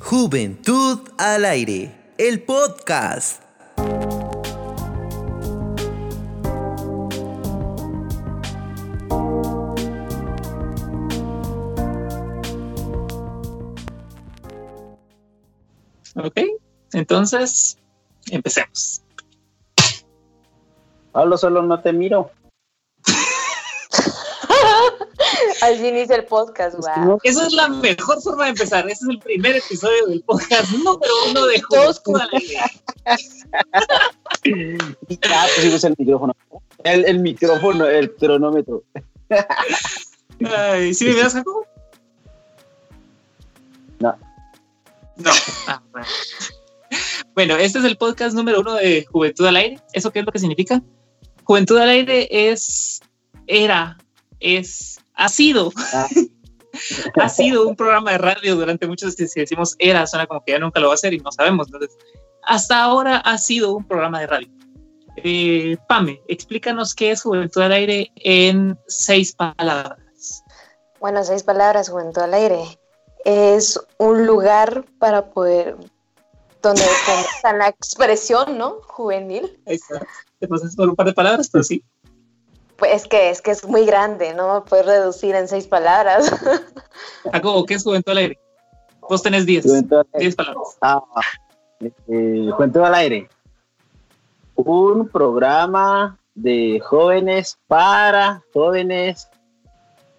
Juventud al aire, el podcast. Ok, entonces empecemos. Pablo, solo no te miro. Así inicia el podcast, wow. Esa es la mejor forma de empezar. Ese es el primer episodio del podcast número uno de Juventud al Aire. Ah, pues el micrófono. El, el micrófono, el cronómetro. Ay, ¿Sí me miras, Jacobo? No. No. Ah, bueno. bueno, este es el podcast número uno de Juventud al Aire. ¿Eso qué es lo que significa? Juventud al Aire es, era, es, ha sido, ha sido un programa de radio durante muchos, si decimos era, suena como que ya nunca lo va a hacer y no sabemos. Entonces, hasta ahora ha sido un programa de radio. Eh, Pame, explícanos qué es Juventud al Aire en seis palabras. Bueno, seis palabras, Juventud al Aire. Es un lugar para poder, donde está la expresión, ¿no? Juvenil. Ahí está. Te pasas por un par de palabras, pero sí. Pues es que es que es muy grande, ¿no? Puedes reducir en seis palabras. Jacobo, ¿qué es Juventud al Aire? Vos tenés diez. Juventud al aire. Diez palabras. Ah, eh, Juventud al aire. Un programa de jóvenes para jóvenes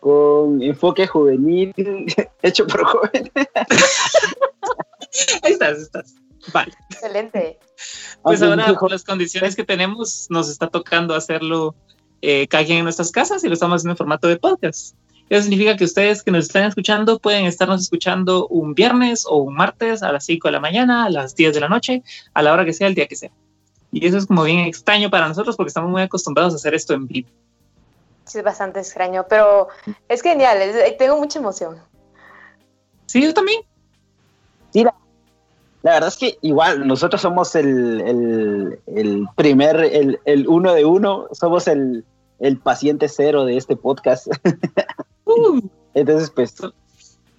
con enfoque juvenil hecho por jóvenes. Ahí estás, ahí estás. Vale. Excelente. Pues ahora, con las condiciones que tenemos, nos está tocando hacerlo eh, quien en nuestras casas y lo estamos haciendo en formato de podcast. Eso significa que ustedes que nos están escuchando pueden estarnos escuchando un viernes o un martes a las 5 de la mañana, a las 10 de la noche, a la hora que sea, el día que sea. Y eso es como bien extraño para nosotros porque estamos muy acostumbrados a hacer esto en vivo. Sí, es bastante extraño, pero es genial. es- tengo mucha emoción. Sí, yo también. La verdad es que igual nosotros somos el, el, el primer, el, el uno de uno, somos el, el paciente cero de este podcast. Uh, Entonces, pues,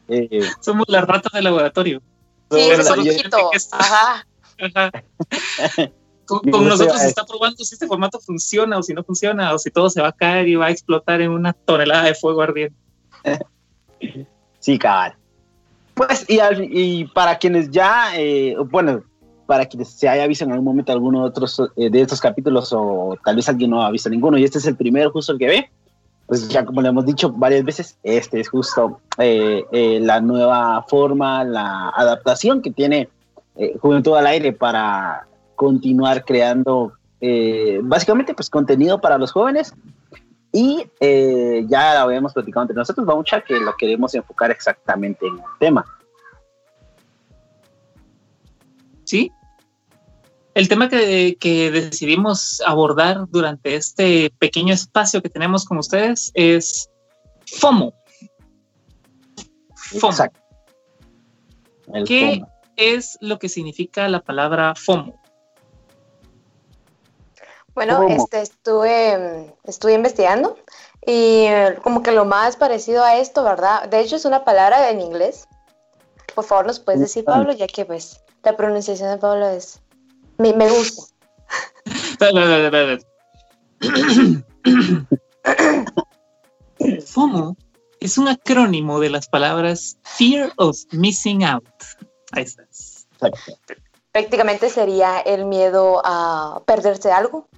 eh, somos las ratas del laboratorio. Sí, es un poquito. Ajá. Ajá. Con, con nosotros se está probando si este formato funciona o si no funciona o si todo se va a caer y va a explotar en una tonelada de fuego ardiente. sí, cabal. Pues, y, al- y para quienes ya, eh, bueno, para quienes se haya visto en algún momento alguno de, otros, eh, de estos capítulos o tal vez alguien no ha visto ninguno y este es el primero justo el que ve, pues ya como le hemos dicho varias veces, este es justo eh, eh, la nueva forma, la adaptación que tiene eh, Juventud al Aire para continuar creando eh, básicamente pues contenido para los jóvenes y eh, ya lo habíamos platicado entre nosotros, Baucha, que lo queremos enfocar exactamente en el tema. ¿Sí? El tema que, que decidimos abordar durante este pequeño espacio que tenemos con ustedes es FOMO. FOMO. Exacto. El ¿Qué FOMO. es lo que significa la palabra FOMO? Bueno, ¿Cómo? este, estuve, estuve investigando y eh, como que lo más parecido a esto, ¿verdad? De hecho es una palabra en inglés. Por favor, ¿nos puedes decir, Pablo? Ya que pues la pronunciación de Pablo es... Me, me gusta. FOMO es un acrónimo de las palabras Fear of Missing Out. Ahí estás. Prácticamente sería el miedo a perderse algo.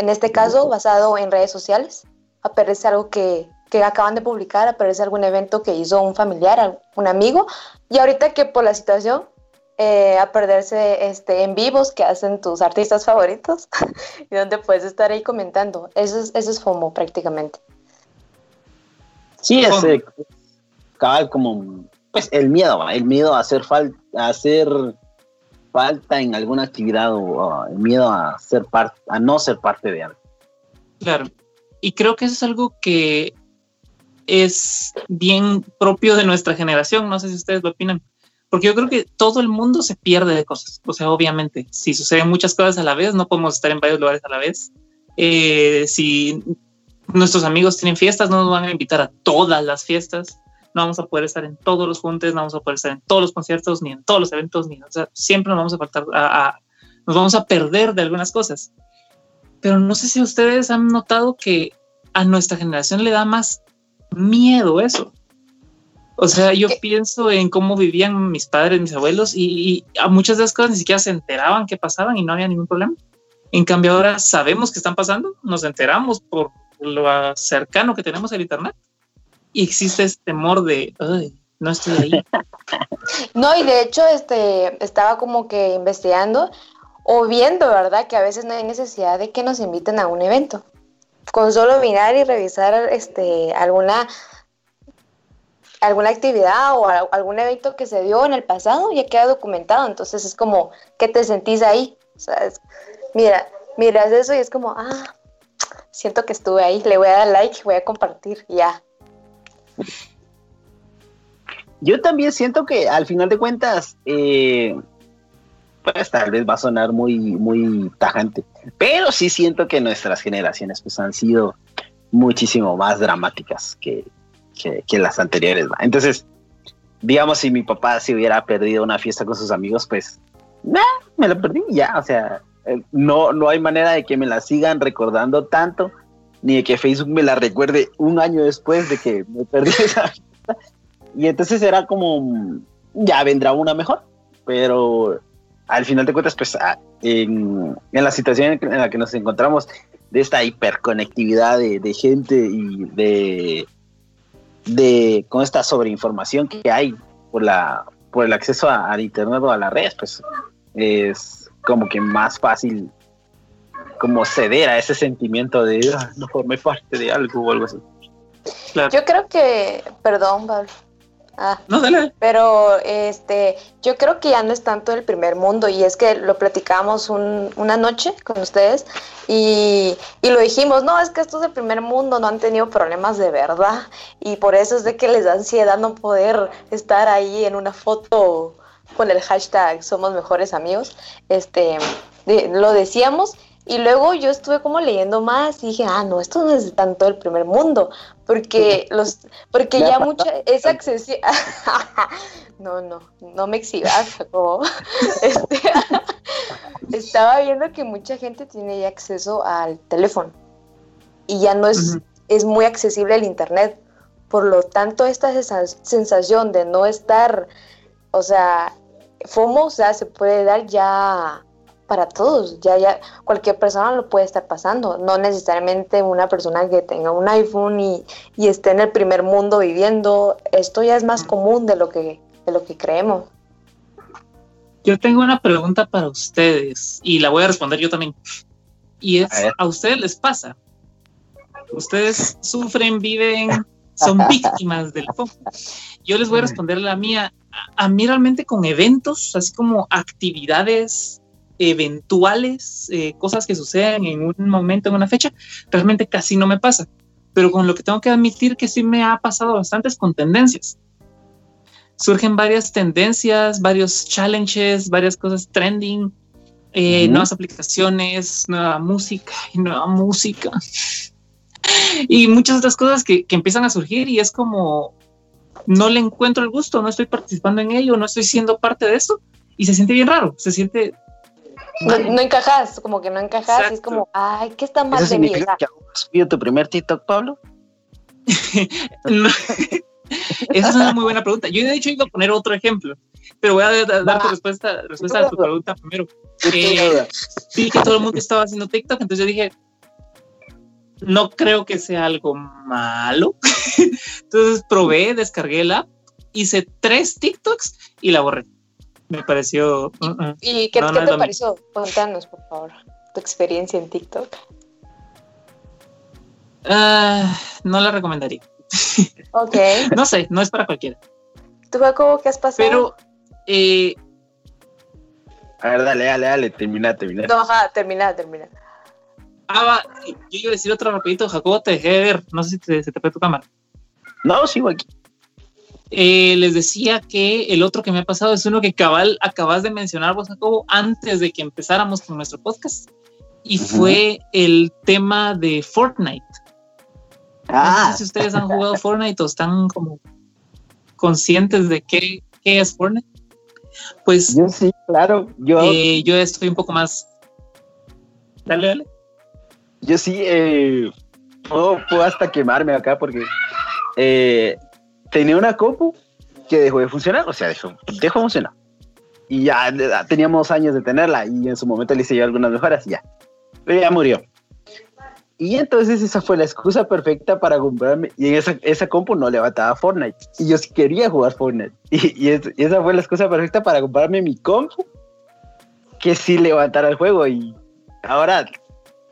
En este caso, basado en redes sociales, a perderse algo que, que acaban de publicar, a perderse algún evento que hizo un familiar, un amigo. Y ahorita que por la situación, eh, a perderse este, en vivos que hacen tus artistas favoritos y donde puedes estar ahí comentando. Eso es, eso es FOMO prácticamente. Sí, es eh, cabal como pues el miedo, el miedo a hacer falta, a hacer falta en alguna actividad o el miedo a ser parte, a no ser parte de algo. Claro. Y creo que eso es algo que es bien propio de nuestra generación. No sé si ustedes lo opinan. Porque yo creo que todo el mundo se pierde de cosas. O sea, obviamente, si suceden muchas cosas a la vez, no podemos estar en varios lugares a la vez. Eh, si nuestros amigos tienen fiestas, no nos van a invitar a todas las fiestas, no vamos a poder estar en todos los juntes, no vamos a poder estar en todos los conciertos, ni en todos los eventos, ni, o sea, siempre nos vamos a faltar, a, nos vamos a perder de algunas cosas. Pero no sé si ustedes han notado que a nuestra generación le da más miedo eso. O sea, yo pienso en cómo vivían mis padres, mis abuelos, y, a muchas de esas cosas ni siquiera se enteraban que pasaban y no había ningún problema. En cambio, ahora sabemos que están pasando, nos enteramos por lo cercano que tenemos al Internet y existe este temor de, no estoy ahí. No, y de hecho, este, estaba como que investigando o viendo, ¿verdad? Que a veces no hay necesidad de que nos inviten a un evento. Con solo mirar y revisar este, alguna, alguna actividad o algún evento que se dio en el pasado ya queda documentado. Entonces es como, ¿qué te sentís ahí? O sea, mira, miras eso y es como, ah, siento que estuve ahí, le voy a dar like, voy a compartir, ya. Yo también siento que al final de cuentas, eh, pues tal vez va a sonar muy, muy tajante, pero sí siento que nuestras generaciones pues han sido muchísimo más dramáticas que, que, las anteriores. Entonces, digamos, si mi papá se hubiera perdido una fiesta con sus amigos, pues, me lo perdí ya, o sea, eh, no, no hay manera de que me la sigan recordando tanto, ni de que Facebook me la recuerde un año después de que me perdí esa. Y entonces era como, ya vendrá una mejor, pero al final de cuentas, pues ah, en, la situación en la que nos encontramos, de esta hiperconectividad de, gente y de, de, con esta sobreinformación que hay por, la, por el acceso al Internet o a las redes, pues es como que más fácil como ceder a ese sentimiento de ah, no formé parte de algo o algo así. Yo creo que, perdón, Pablo. Ah, no, dale. Pero este, yo creo que ya no es tanto el primer mundo y es que lo platicamos una noche con ustedes y, y, lo dijimos, no, es que estos del primer mundo no han tenido problemas de verdad y por eso es de que les da ansiedad no poder estar ahí en una foto con el hashtag somos mejores amigos. Este, lo decíamos y luego yo estuve como leyendo más y dije, ah, no, esto no es tanto el primer mundo, porque los, porque ya mucha, es accesible. no, no, no me exhibas, este, estaba viendo que mucha gente tiene ya acceso al teléfono y ya no es, es muy accesible el internet. Por lo tanto, esta sensación de no estar, o sea, FOMO, o sea, se puede dar ya para todos, ya, ya cualquier persona lo puede estar pasando, no necesariamente una persona que tenga un iPhone y, y esté en el primer mundo viviendo, esto ya es más común de lo que, de lo que creemos. Yo tengo una pregunta para ustedes y la voy a responder yo también. Y es, ¿a, ustedes les pasa? Ustedes sufren, viven, son víctimas del FOMO. Yo les voy a responder la mía. A, a mí realmente con eventos, así como actividades eventuales, eh, cosas que suceden en un momento, en una fecha, realmente casi no me pasa. Pero con lo que tengo que admitir que sí me ha pasado bastantes con tendencias. Surgen varias tendencias, varios challenges, varias cosas trending, eh, nuevas aplicaciones, nueva música y nueva música. y muchas otras cosas que, que empiezan a surgir y es como, no le encuentro el gusto, no estoy participando en ello, no estoy siendo parte de eso y se siente bien raro, se siente no, encajas, como que no encajas, y es como, ay, ¿qué está mal de mí? que has subido tu primer TikTok, Pablo? Esa es una muy buena pregunta. Yo de hecho iba a poner otro ejemplo, pero voy a dar tu respuesta, respuesta a tu pregunta primero. Eh, vi que todo el mundo estaba haciendo TikTok, entonces yo dije, no creo que sea algo malo. entonces probé, descargué la hice tres TikToks y la borré me pareció. ¿Y qué, te pareció? Cuéntanos, por favor, tu experiencia en TikTok. Ah, no la recomendaría. Ok. no sé, no es para cualquiera. ¿Tú, Jacobo, qué has pasado? Pero. Eh, a ver, dale, dale, dale, termina, termina. No, ajá, termina, termina. Ah, va, yo iba a decir otro rapidito, Jacobo, te dejé de ver, no sé si se te fue tu cámara. No, sigo aquí. Eh, les decía que el otro que me ha pasado es uno que cabal acabas de mencionar vos, Jacobo, antes de que empezáramos con nuestro podcast. Y fue el tema de Fortnite. Ah, No sé si ustedes han jugado Fortnite o están como conscientes de qué, qué es Fortnite. Pues yo sí, claro. Yo, eh, yo estoy un poco más. Dale, dale. yo sí eh, puedo, puedo hasta quemarme acá porque eh, tenía una compu que dejó de funcionar, o sea, dejó, dejó de funcionar. Y ya eh, teníamos años de tenerla y en su momento le hice yo algunas mejoras y ya. Pero ya murió. Y entonces esa fue la excusa perfecta para comprarme. Y en esa, esa compu no levantaba Fortnite. Y yo quería jugar Fortnite. Y, y es- y esa fue la excusa perfecta para comprarme mi compu que sí levantara el juego. Y ahora,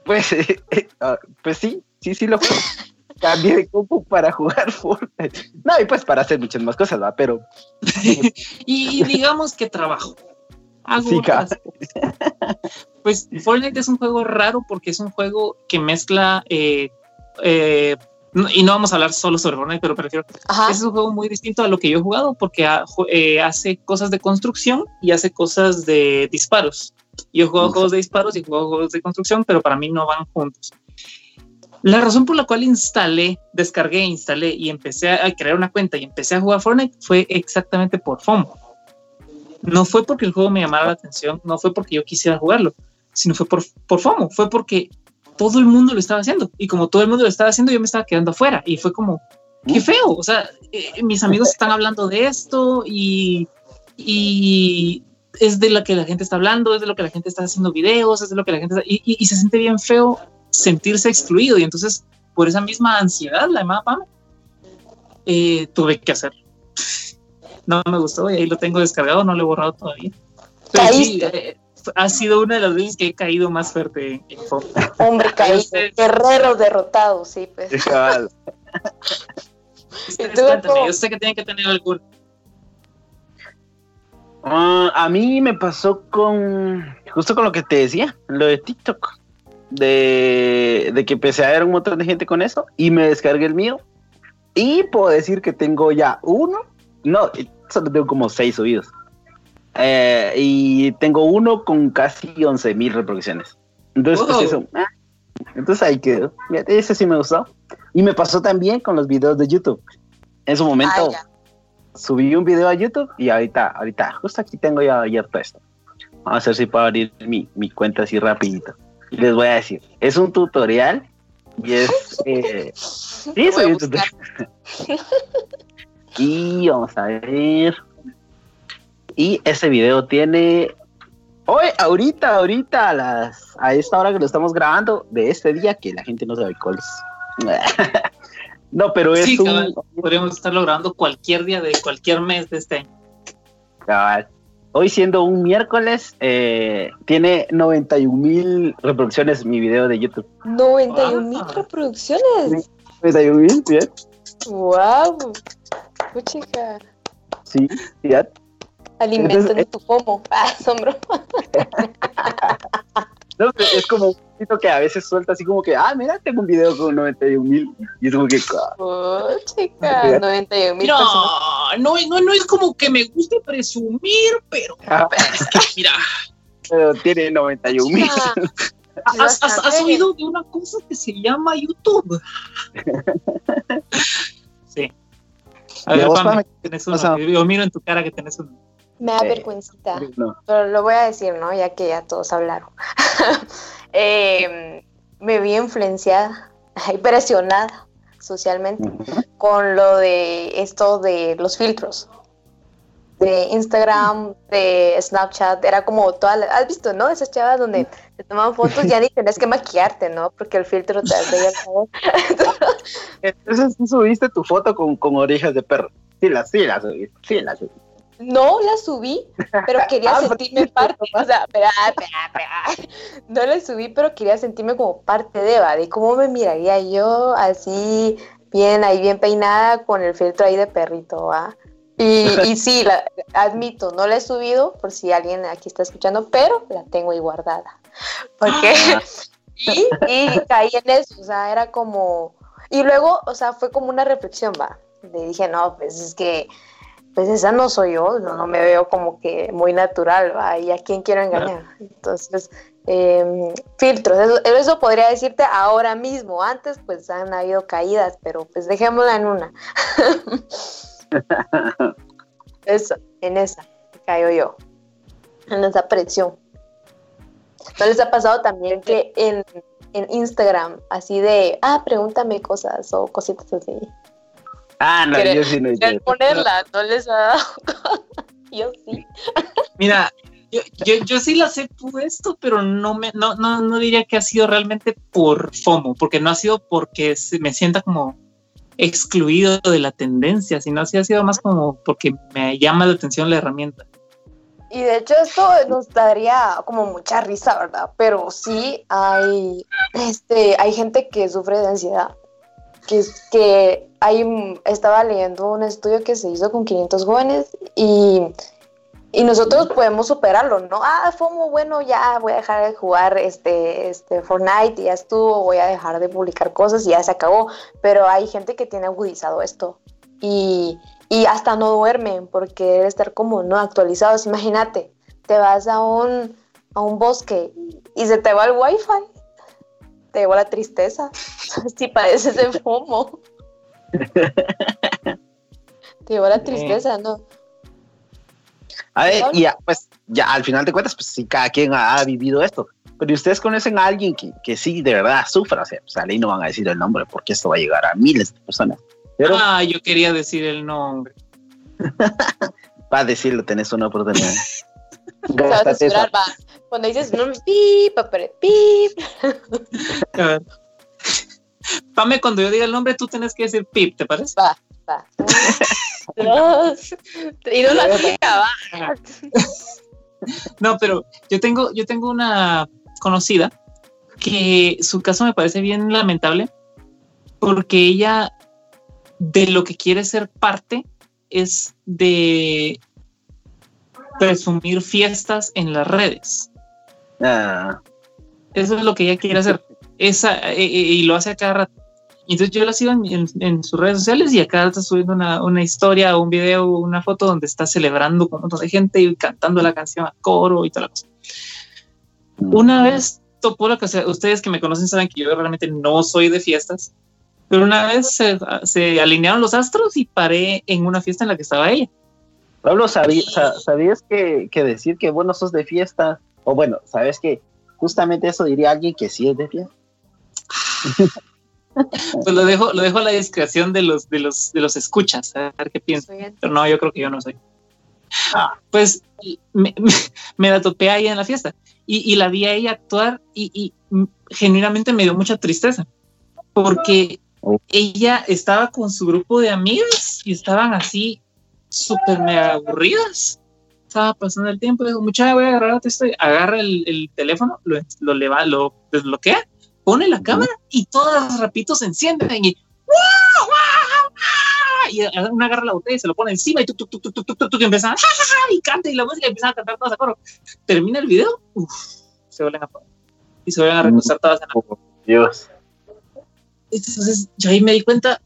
pues, ah, pues sí, sí, sí lo juego. Cambié de compu para jugar Fortnite. No, y pues para hacer muchas más cosas, ¿va? Pero Y digamos que trabajo. Hago Sí. Pues Fortnite es un juego raro porque es un juego que mezcla. eh, eh, no- y no vamos a hablar solo sobre Fortnite, pero prefiero. Ajá. Es un juego muy distinto a lo que yo he jugado porque ha- eh, hace cosas de construcción y hace cosas de disparos. Yo he jugado Ujú. juegos de disparos y he jugado juegos de construcción, pero para mí no van juntos. La razón por la cual instalé, descargué, instalé y empecé a crear una cuenta y empecé a jugar Fortnite fue exactamente por FOMO. No fue porque el juego me llamara la atención, no fue porque yo quisiera jugarlo, sino fue por, por FOMO, fue porque todo el mundo lo estaba haciendo y como todo el mundo lo estaba haciendo yo me estaba quedando afuera y fue como, qué feo, o sea, eh, mis amigos están hablando de esto y, y es de lo que la gente está hablando, es de lo que la gente está haciendo videos, es de lo que la gente está, y, y- y se siente bien feo sentirse excluido y entonces por esa misma ansiedad, la llamada PAM, eh, tuve que hacer. No me gustó y ahí lo tengo descargado, no lo he borrado todavía. Pero sí, Caíste. eh, ha sido una de las veces que he caído más fuerte en, FOMO. Hombre caído, guerrero derrotado, sí, pues. yo sé que tienen que tener algún. Ah, a mí me pasó con justo con lo que te decía, lo de TikTok. De, de que empecé a ver un montón de gente con eso y me descargué el mío. Y puedo decir que tengo ya uno, no, solo tengo como seis subidos. Eh, y tengo uno con casi 11 mil reproducciones. Entonces, pues, eso, ah, entonces ahí quedó. Ese sí me gustó. Y me pasó también con los videos de YouTube. En su momento Ah, subí un video a YouTube y ahorita, ahorita, justo aquí tengo ya abierto esto. Vamos a ver si puedo abrir mi, mi cuenta así rapidito. Y les voy a decir, es un tutorial y es... eh, sí, soy un tutorial. y vamos a ver. Y ese video tiene... Hoy, ahorita, ahorita, a, las, a esta hora que lo estamos grabando, de este día, que la gente no sabe cuál es. no, pero es Sí, un... cabal, podríamos estarlo grabando cualquier día de cualquier mes de este año. Cabal. Hoy siendo un miércoles, eh, tiene 91 mil reproducciones mi video de YouTube. 91 mil Ah. reproducciones. 91 mil, bien. Wow. Puchica. Sí, ya. Alimentando Entonces, tu FOMO. Ah, asombro. No, es como un poquito que a veces suelta así como que, ah, mira, tengo un video con 91 mil. Y es como que, ah, Puchica. 91 mil. No, no, no, no es como que me guste presumir, pero ah, es que, mira, pero tiene 91 mil. ¿has, has- oído de una cosa que se llama YouTube? Sí. A ¿Y ver, Pame, O sea- uno. Yo miro en tu cara que tenés uno. Me da Eh, vergüencita. No. Pero lo voy a decir, ¿no? Ya que ya todos hablaron. Eh, me vi influenciada y presionada socialmente con lo de esto de los filtros de Instagram, de Snapchat, era como toda la- has visto, ¿no? Esas chavas donde te toman fotos ya ni tenés que maquillarte, ¿no? Porque el filtro te hace. Entonces tú subiste tu foto con, con orejas de perro. Sí, la, sí, la subiste. Sí, la subiste. No la subí, pero quería Ah, sentirme porque- parte. O sea, no la subí, pero quería sentirme como parte de Eva, de cómo me miraría yo así, bien ahí, bien peinada, con el filtro ahí de perrito, ¿va? Y, y sí, la, admito, no la he subido por si alguien aquí está escuchando, pero la tengo ahí guardada. Porque, Ah. y, y caí en eso, o sea, era como, y luego, o sea, fue como una reflexión, va. Le dije, no, pues es que pues esa no soy yo, no, no me veo como que muy natural, ¿va? ¿y a quién quiero engañar? Entonces, eh, filtros, eso, eso, podría decirte ahora mismo, antes pues han habido caídas, pero pues dejémosla en una. eso, en esa, cayó yo, en esa presión. ¿No les ha pasado también que en, en Instagram, así de, ah, pregúntame cosas o cositas así? Ah, no, yo sí no. ponerla, no les ha dado. yo sí. Mira, yo, yo, yo, sí las he puesto, pero no, me, no, no, no diría que ha sido realmente por FOMO, porque no ha sido porque se me sienta como excluido de la tendencia, sino así ha sido más como porque me llama la atención la herramienta. Y de hecho esto nos daría como mucha risa, ¿verdad? Pero sí hay, este, hay gente que sufre de ansiedad, que, que hay, estaba leyendo un estudio que se hizo con 500 jóvenes y, y nosotros podemos superarlo, ¿no? Ah, FOMO, bueno, ya voy a dejar de jugar este, este Fortnite, ya estuvo, voy a dejar de publicar cosas y ya se acabó. Pero hay gente que tiene agudizado esto y, y hasta no duermen porque debe estar como no actualizados. Imagínate, te vas a un, a un bosque y se te va el wifi, te lleva la tristeza. si padeces de FOMO. te lleva la tristeza, ¿no? A ver, y ya, pues ya al final de cuentas, pues sí, cada quien ha, vivido esto. Pero ustedes conocen a alguien que, que sí de verdad sufra, o sea, pues ahí no van a decir el nombre porque esto va a llegar a miles de personas. Pero, ah, yo quería decir el nombre. Va a decirlo, tenés una oportunidad. Gástate. Va. Cuando dices no, pip, pip. Pame, cuando yo diga el nombre, tú tienes que decir pip, ¿te parece? Va, va. Dos. Y no la chica, va. No, pero yo tengo, yo tengo una conocida que su caso me parece bien lamentable porque ella de lo que quiere ser parte es de presumir fiestas en las redes. Ah. Eso es lo que ella quiere hacer. Esa, e, e, y, lo hace a cada rato. Y entonces yo la sigo en, en, sus redes sociales y acá está subiendo una, una, historia, un video, una foto donde está celebrando con un montón de gente y cantando la canción a coro y toda la cosa. Una vez topó la cosa, ustedes que me conocen saben que yo realmente no soy de fiestas, pero una vez se, se, alinearon los astros y paré en una fiesta en la que estaba ella. Pablo, ¿sabías que, que, decir que bueno sos de fiesta? O bueno, ¿sabes que justamente eso diría alguien que sí es de fiesta? Pues lo dejo, lo dejo a la discreción de los, de los, de los escuchas, a ver qué piensan. Pero no, yo creo que yo no soy. Ah. Pues me, me, la topé ahí en la fiesta y, y la vi a ella actuar y, y genuinamente me dio mucha tristeza porque ella estaba con su grupo de amigas y estaban así súper mega aburridas. Estaba pasando el tiempo, dijo, muchacha, voy a agarrar esto, agarra el, el, teléfono, lo, lo, lo desbloquea, pone la cámara y todas rapidito se encienden y y una agarra la botella y se lo pone encima y tú, tú, tú, tú, tú, tú, tú, y empieza y canta y la música y empieza a cantar todas a coro. Termina el video, se vuelven a y se vuelven a recostar todas en la Dios. Entonces yo ahí me di cuenta,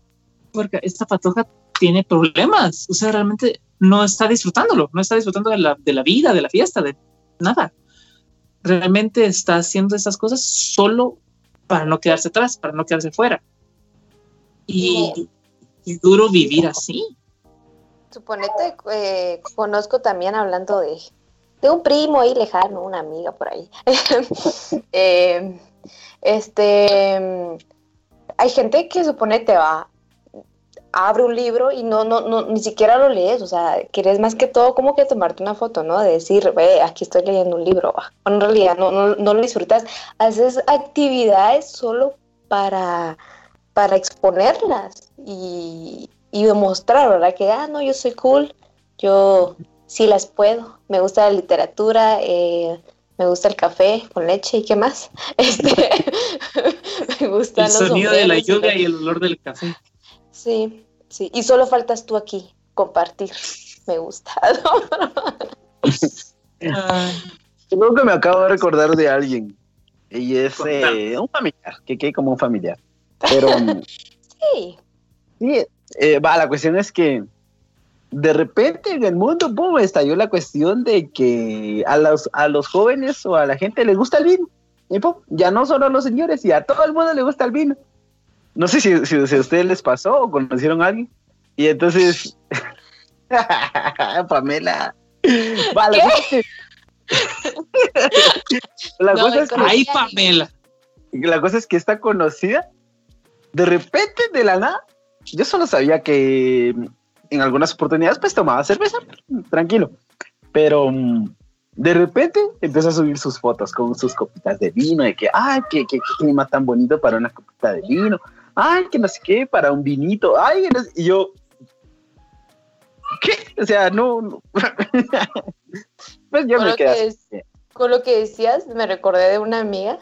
porque esta patoja tiene problemas, o sea, realmente no está disfrutándolo, no está disfrutando de la, de la vida, de la fiesta, de nada. Realmente está haciendo estas cosas solo para no quedarse atrás, para no quedarse fuera. Y, es duro vivir así. Suponete, eh, conozco también hablando de, de un primo ahí lejano, una amiga por ahí. eh, este hay gente que supone te va, abre un libro y no, no, no, ni siquiera lo lees, o sea, quieres más que todo como que tomarte una foto, ¿no? De decir, ve, aquí estoy leyendo un libro, en realidad no, no, no, lo disfrutas, haces actividades solo para, para exponerlas y, y demostrar, ¿verdad? Que, ah, no, yo soy cool, yo sí las puedo, me gusta la literatura, eh, me gusta el café con leche y qué más. Este, me gusta el sonido de la lluvia y el olor del café. Sí, sí. Y solo faltas tú aquí, compartir. Me gusta. Creo que me acabo de recordar de alguien. Y es eh, un familiar, que quede como un familiar. Pero. sí. Sí, eh, va, la cuestión es que de repente en el mundo, boom, estalló la cuestión de que a los, a los jóvenes o a la gente les gusta el vino. Y pum, ya no solo a los señores, y a todo el mundo le gusta el vino. No sé si, si, a ustedes les pasó o conocieron a alguien. Y entonces, Pamela, vale, la cosa es que, ay, Pamela. La cosa es que está conocida, de repente, de la nada, yo solo sabía que en algunas oportunidades pues tomaba cerveza, tranquilo, pero mm, de repente empezó a subir sus fotos con sus copitas de vino, de que, ay, qué, qué, clima tan bonito para una copita de vino, ay, que no sé qué, para un vinito, ay, y yo, ¿qué? O sea, no, pues yo con me quedé. Con lo que decías, me recordé de una amiga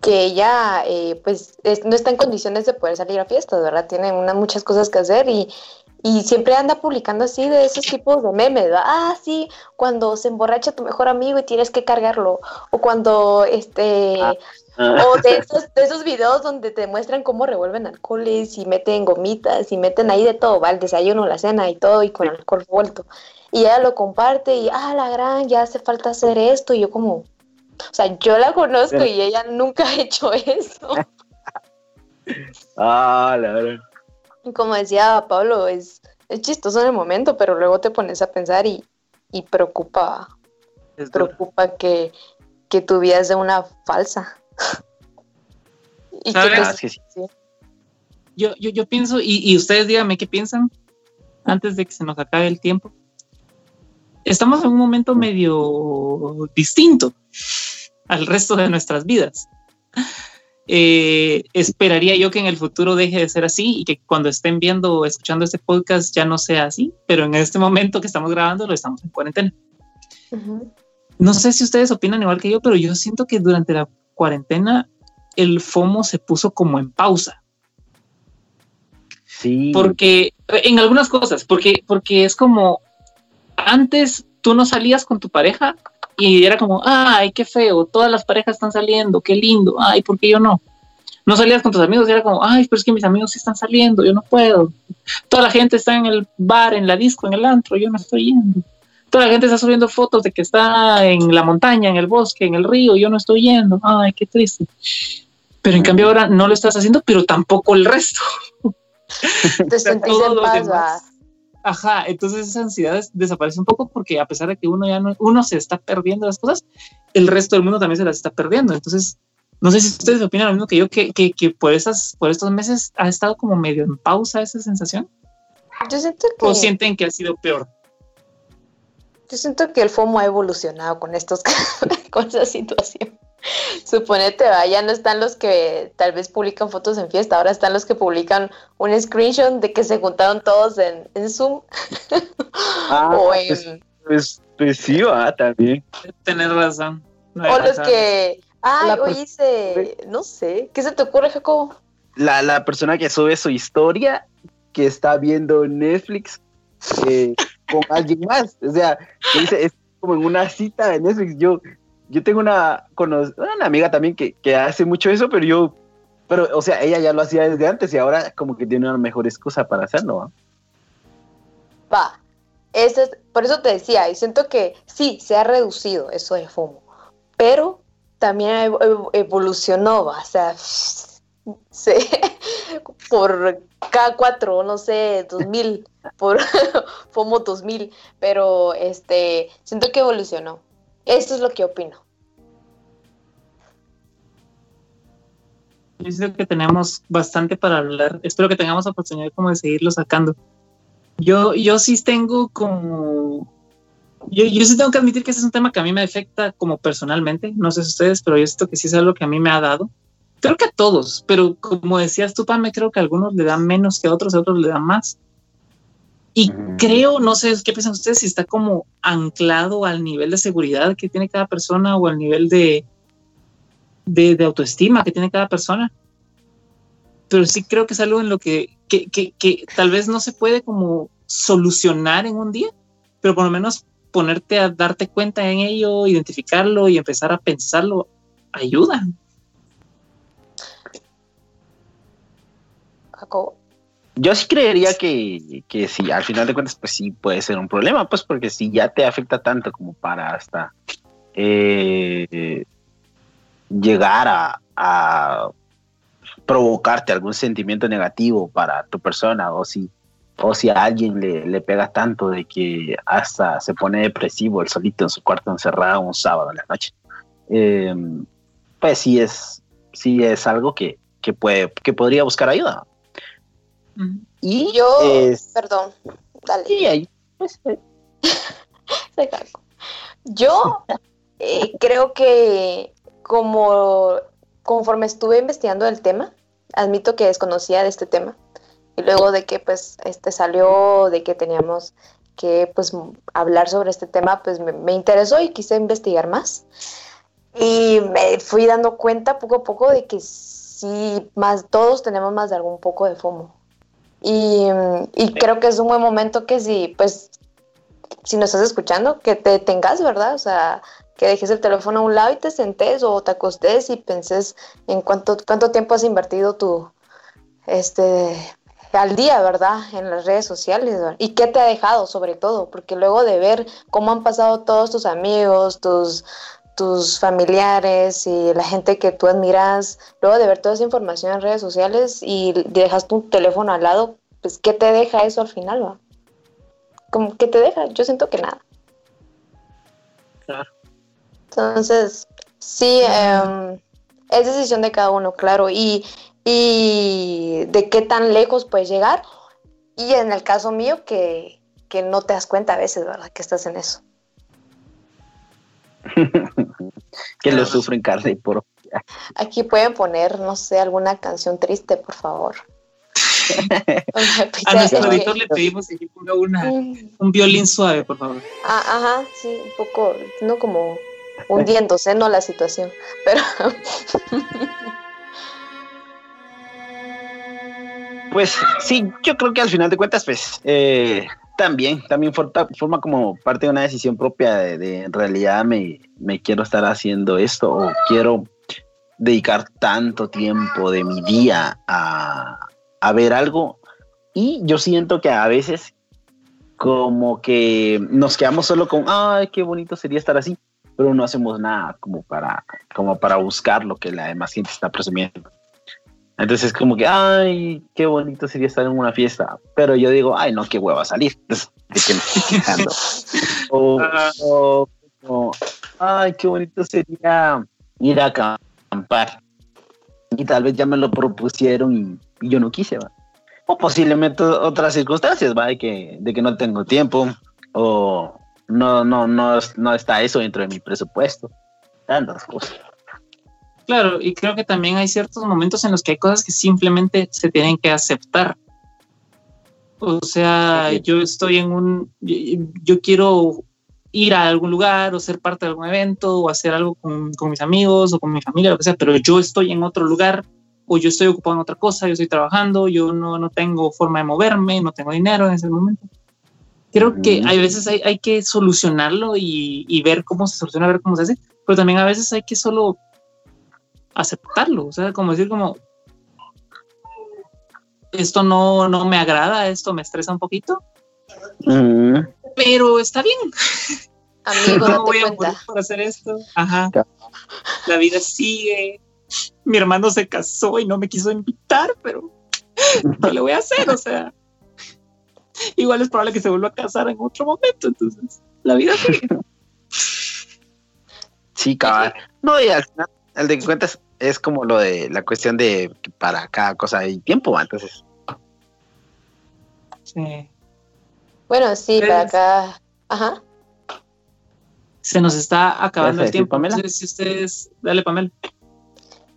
que ella eh, pues no está en condiciones de poder salir a fiestas, ¿verdad? Tiene una, muchas cosas que hacer y, y siempre anda publicando así de esos tipos de memes, ¿verdad? Ah, sí, cuando se emborracha tu mejor amigo y tienes que cargarlo, o cuando este... Ah. O de esos, de esos videos donde te muestran cómo revuelven alcoholes y meten gomitas y meten ahí de todo, va, el desayuno, la cena y todo y con alcohol vuelto. Y ella lo comparte y, ah, la gran, ya hace falta hacer esto. Y yo como, o sea, yo la conozco y ella nunca ha hecho eso. ah, la verdad. Como decía Pablo, es, es chistoso en el momento, pero luego te pones a pensar y, y preocupa, preocupa que, que tu vida es de una falsa. y ah, yo, yo, yo, pienso, y, y ustedes díganme qué piensan antes de que se nos acabe el tiempo. Estamos en un momento medio distinto al resto de nuestras vidas. Eh, esperaría yo que en el futuro deje de ser así y que cuando estén viendo o escuchando este podcast ya no sea así, pero en este momento que estamos grabando lo estamos en cuarentena. No sé si ustedes opinan igual que yo, pero yo siento que durante la cuarentena el FOMO se puso como en pausa. Sí. Porque en algunas cosas, porque, porque es como antes tú no salías con tu pareja y era como, ay, qué feo, todas las parejas están saliendo, qué lindo, ay, ¿por qué yo no? No salías con tus amigos y era como, ay, pero es que mis amigos sí están saliendo, yo no puedo. Toda la gente está en el bar, en la disco, en el antro, yo no estoy yendo. Toda la gente está subiendo fotos de que está en la montaña, en el bosque, en el río, yo no estoy yendo, ay, qué triste. Pero en cambio ahora no lo estás haciendo, pero tampoco el resto. Te sentís en paz, Ajá, entonces esa ansiedad desaparece un poco porque a pesar de que uno ya no, uno se está perdiendo las cosas, el resto del mundo también se las está perdiendo. Entonces, no sé si ustedes opinan lo mismo que yo, que, que, que por, esas, por estos meses ha estado como medio en pausa esa sensación. Yo siento que... ¿O sienten que ha sido peor? Yo siento que el FOMO ha evolucionado con, estos, con esa situación. Suponete, ya no están los que tal vez publican fotos en fiesta, ahora están los que publican un screenshot de que se juntaron todos en, Zoom. Ah, o pues, en... Pues, pues, sí, va, también. Tener razón. o los que, ay, hoy hice, no sé, ¿qué se te ocurre, Jacobo? La, la persona que sube su historia, que está viendo Netflix eh, con alguien más, o sea, es como en una cita de Netflix, yo yo tengo una, una amiga también que, que, hace mucho eso, pero yo, pero, o sea, ella ya lo hacía desde antes y ahora como que tiene una mejor excusa para hacerlo. Va, eso es, por eso te decía, y siento que sí, se ha reducido eso de FOMO, pero también evolucionó, o sea, por K4, no sé, 2000, por FOMO 2000, pero este, siento que evolucionó. Esto es lo que opino. Yo siento que tenemos bastante para hablar. Espero que tengamos oportunidad como de seguirlo sacando. Yo, yo sí tengo como... Yo, yo sí tengo que admitir que ese es un tema que a mí me afecta como personalmente. No sé si ustedes, pero yo siento que sí es algo que a mí me ha dado. Creo que a todos, pero como decías tú, me creo que a algunos le dan menos que a otros, a otros le dan más. Y creo, no sé qué piensan ustedes, si está como anclado al nivel de seguridad que tiene cada persona o al nivel de, de, autoestima que tiene cada persona. Pero sí creo que es algo en lo que, que, que, tal vez no se puede como solucionar en un día, pero por lo menos ponerte a darte cuenta en ello, identificarlo y empezar a pensarlo, ayuda. Yo sí creería que, que sí, al final de cuentas, pues sí puede ser un problema, pues porque si ya te afecta tanto como para hasta eh, llegar a, a, provocarte algún sentimiento negativo para tu persona o si, o si a alguien le, le pega tanto de que hasta se pone depresivo el solito en su cuarto encerrado un sábado en la noche. Eh, pues sí es, sí es algo que, que, puede, que podría buscar ayuda. Y yo, perdón, dale. Ahí, pues, yo eh, creo que como conforme estuve investigando el tema, admito que desconocía de este tema. Y luego de que pues este salió de que teníamos que pues hablar sobre este tema pues me, me interesó y quise investigar más. Y me fui dando cuenta poco a poco de que sí más todos tenemos más de algún poco de FOMO y, y creo que es un buen momento que si, pues, si nos estás escuchando, que te tengas, ¿verdad? O sea, que dejes el teléfono a un lado y te sentes o te acostes y penses en cuánto, cuánto tiempo has invertido tu, este, al día, ¿verdad? En las redes sociales, Y qué te ha dejado, sobre todo, porque luego de ver cómo han pasado todos tus amigos, tus, tus familiares y la gente que tú admiras, luego de ver toda esa información en redes sociales y dejas tu teléfono al lado, pues ¿qué te deja eso al final? Va? ¿Cómo, ¿Qué te deja? Yo siento que nada. Claro. Entonces, sí, em, es decisión de cada uno, claro, y, y de qué tan lejos puedes llegar. Y en el caso mío, que, que no te das cuenta a veces, ¿verdad? Que estás en eso. que lo sufren carne por Aquí pueden poner, no sé, alguna canción triste, por favor. a nuestro editor le pedimos que ponga una, un violín suave, por favor. Ah, ajá, sí, un poco, no como hundiéndose, no la situación, pero... pues sí, yo creo que al final de cuentas, pues, eh, también, también forma, como parte de una decisión propia de, en realidad me, me, quiero estar haciendo esto o quiero dedicar tanto tiempo de mi día a, a ver algo. Y yo siento que a veces como que nos quedamos solo con, ay, qué bonito sería estar así, pero no hacemos nada como para, como para buscar lo que la demás gente está presumiendo. Entonces es como que, ay, qué bonito sería estar en una fiesta. Pero yo digo, ay, no, qué hueva salir. De me estoy quejando. o, ay, qué bonito sería ir a acampar. Y tal vez ya me lo propusieron y, yo no quise, ¿va? O posiblemente otras circunstancias, ¿va? De que, de que no tengo tiempo o no, no, no, no está eso dentro de mi presupuesto. Tantas cosas. Claro, y creo que también hay ciertos momentos en los que hay cosas que simplemente se tienen que aceptar. O sea, yo estoy en un, yo, quiero ir a algún lugar o ser parte de algún evento o hacer algo con, con, mis amigos o con mi familia, lo que sea, pero yo estoy en otro lugar o yo estoy ocupado en otra cosa, yo estoy trabajando, yo no, no tengo forma de moverme, no tengo dinero en ese momento. Creo que hay veces hay, hay que solucionarlo y, y, ver cómo se soluciona, ver cómo se hace, pero también a veces hay que solo aceptarlo, o sea, como decir como, esto no, no me agrada, esto me estresa un poquito, mm. pero está bien. Amigo, no voy a morir por hacer esto. Ajá. La vida sigue. Mi hermano se casó y no me quiso invitar, pero ¿qué le voy a hacer? O sea, igual es probable que se vuelva a casar en otro momento, entonces la vida sigue. Sí, cabal. No, y al final, el de cuentas, es como lo de la cuestión de para cada cosa hay tiempo, entonces. Sí. Bueno, sí, para acá. Ajá. Se nos está acabando el tiempo. Pamela? si ustedes. Dale, Pamela.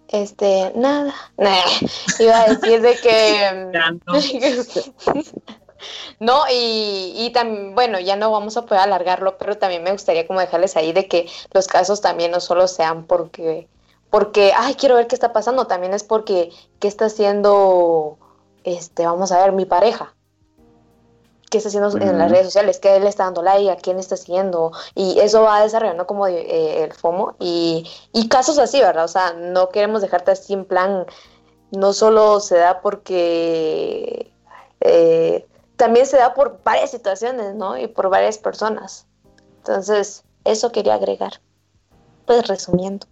Este, nada. Iba a decir de que. no. y, y también, bueno, ya no vamos a poder alargarlo, pero también me gustaría como dejarles ahí de que los casos también no solo sean porque porque, ay, quiero ver qué está pasando, también es porque, ¿qué está haciendo, este, vamos a ver, mi pareja? ¿Qué está haciendo en las redes sociales? ¿Qué le está dando like? ¿A quién está siguiendo? Y eso va desarrollando como eh, el FOMO y, y casos así, ¿verdad? O sea, no queremos dejarte así en plan, no solo se da porque eh, también se da por varias situaciones, ¿no? Y por varias personas. Entonces, eso quería agregar. Pues resumiendo.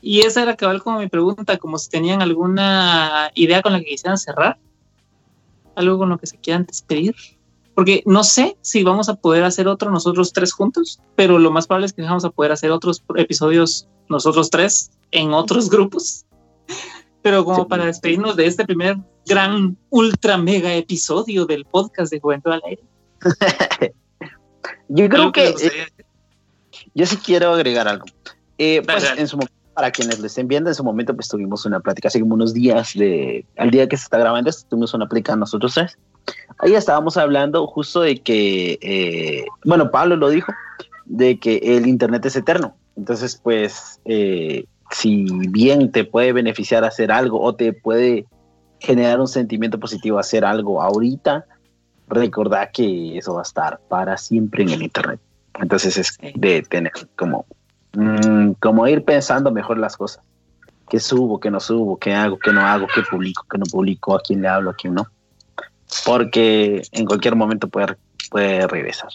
Y esa era cabal como mi pregunta, como si tenían alguna idea con la que quisieran cerrar, algo con lo que se quieran despedir. Porque no sé si vamos a poder hacer otro nosotros tres juntos, pero lo más probable es que vamos a poder hacer otros episodios nosotros tres en otros grupos. Pero como para despedirnos de este primer gran ultra mega episodio del podcast de Juventud al Aire. yo creo que, yo sí quiero agregar algo. Eh, pues en su momento, para quienes lo estén viendo, en su momento pues tuvimos una plática hace como unos días de, al día que se está grabando esto, tuvimos una plática nosotros tres. Ahí estábamos hablando justo de que, eh, bueno, Pablo lo dijo, de que el Internet es eterno. Entonces, pues, eh, si bien te puede beneficiar hacer algo o te puede generar un sentimiento positivo hacer algo ahorita, recordad que eso va a estar para siempre en el Internet. Entonces es de tener como, mm, como ir pensando mejor las cosas. ¿Qué subo, qué no subo, qué hago, qué no hago, qué publico, qué no publico, a quién le hablo, a quién no? porque en cualquier momento puede, puede regresar.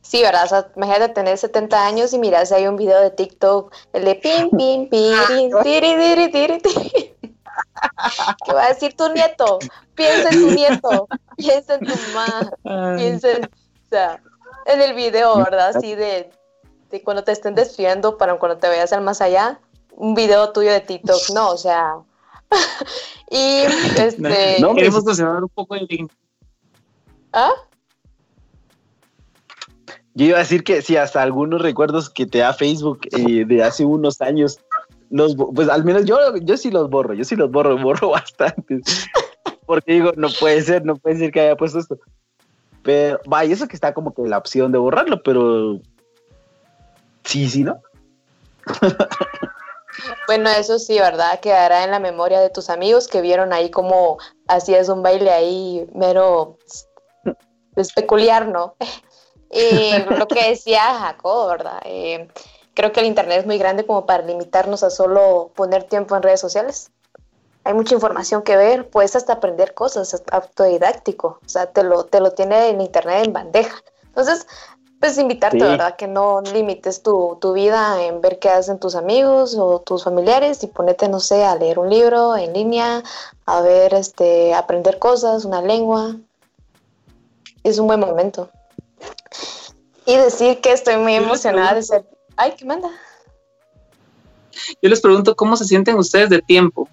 Sí, ¿verdad? O sea, imagínate tener 70 años y miras si hay un video de TikTok, el de pin, pin, pin, tiri, tiri, tiri, tiri. ¿Qué va a decir tu nieto? Piensa en tu nieto, piensa en tu mamá, piensa en, sea, en el video, ¿verdad? Así de, de cuando te estén despidiendo para cuando te vayas al más allá, un video tuyo de TikTok, no, o sea, y este. No, queremos un poco de. ¿Ah? Yo iba a decir que si hasta algunos recuerdos que te da Facebook eh, de hace unos años, los, pues al menos yo, yo sí los borro, yo sí los borro, borro bastante. Porque digo, no puede ser, no puede ser que haya puesto esto. Pero, vaya, eso que está como que la opción de borrarlo, pero sí, sí, ¿no? Bueno, eso sí, ¿verdad? Quedará en la memoria de tus amigos que vieron ahí como hacías un baile ahí mero pues, peculiar, ¿no? y lo que decía Jacob, ¿verdad? Eh, creo que el Internet es muy grande como para limitarnos a solo poner tiempo en redes sociales. Hay mucha información que ver, puedes hasta aprender cosas, autodidáctico, o sea, te lo, te lo tiene en Internet en bandeja. Entonces, pues invitarte, ¿verdad? Que no limites tu, vida en ver qué hacen tus amigos o tus familiares y ponete, no sé, a leer un libro en línea, a ver, este, aprender cosas, una lengua. Es un buen momento. Y decir que estoy muy emocionada de ser... Ay, ¿qué manda? Yo les pregunto cómo se sienten ustedes de tiempo,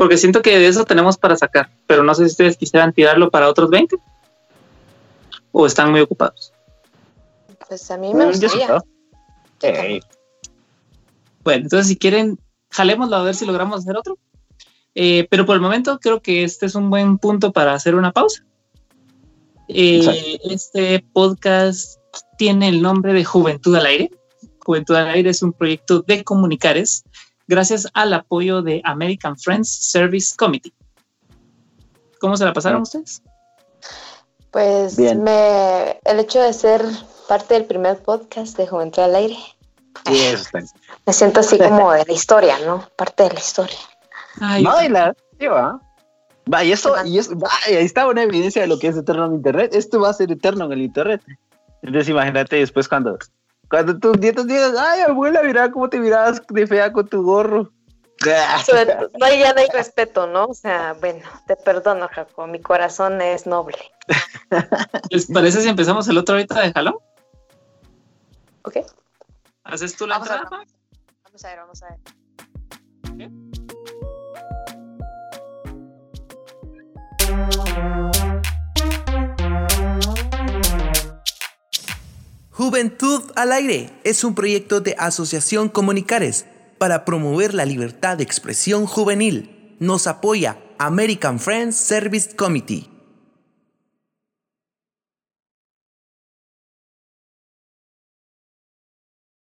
porque siento que de eso tenemos para sacar, pero no sé si ustedes quisieran tirarlo para otros 20 o están muy ocupados. Pues a mí me mm, gustaría. Bueno, entonces si quieren, jalémoslo a ver si logramos hacer otro. Eh, pero por el momento creo que este es un buen punto para hacer una pausa. Eh, este podcast tiene el nombre de Juventud al Aire. Juventud al Aire es un proyecto de comunicares gracias al apoyo de American Friends Service Committee. ¿Cómo se la pasaron ustedes? Pues Me, el hecho de ser parte del primer podcast de Juventud al Aire. Sí, eso está. Me siento así como de la historia, ¿no? Parte de la historia. no, y la va. Va, y eso, y eso, ahí está una evidencia de lo que es eterno en Internet. Esto va a ser eterno en el Internet. Entonces imagínate después cuando, cuando tus nietos digan, ay abuela, mira cómo te mirabas de fea con tu gorro. no hay, ya no hay respeto, ¿no? O sea, bueno, te perdono, Jaco, mi corazón es noble. ¿Les parece si empezamos el otro ahorita de Jalón? Ok. ¿Haces tú la vamos entrada? A vamos a ver, vamos a ver. Juventud al Aire es un proyecto de Asociación Comunicares para promover la libertad de expresión juvenil. Nos apoya American Friends Service Committee.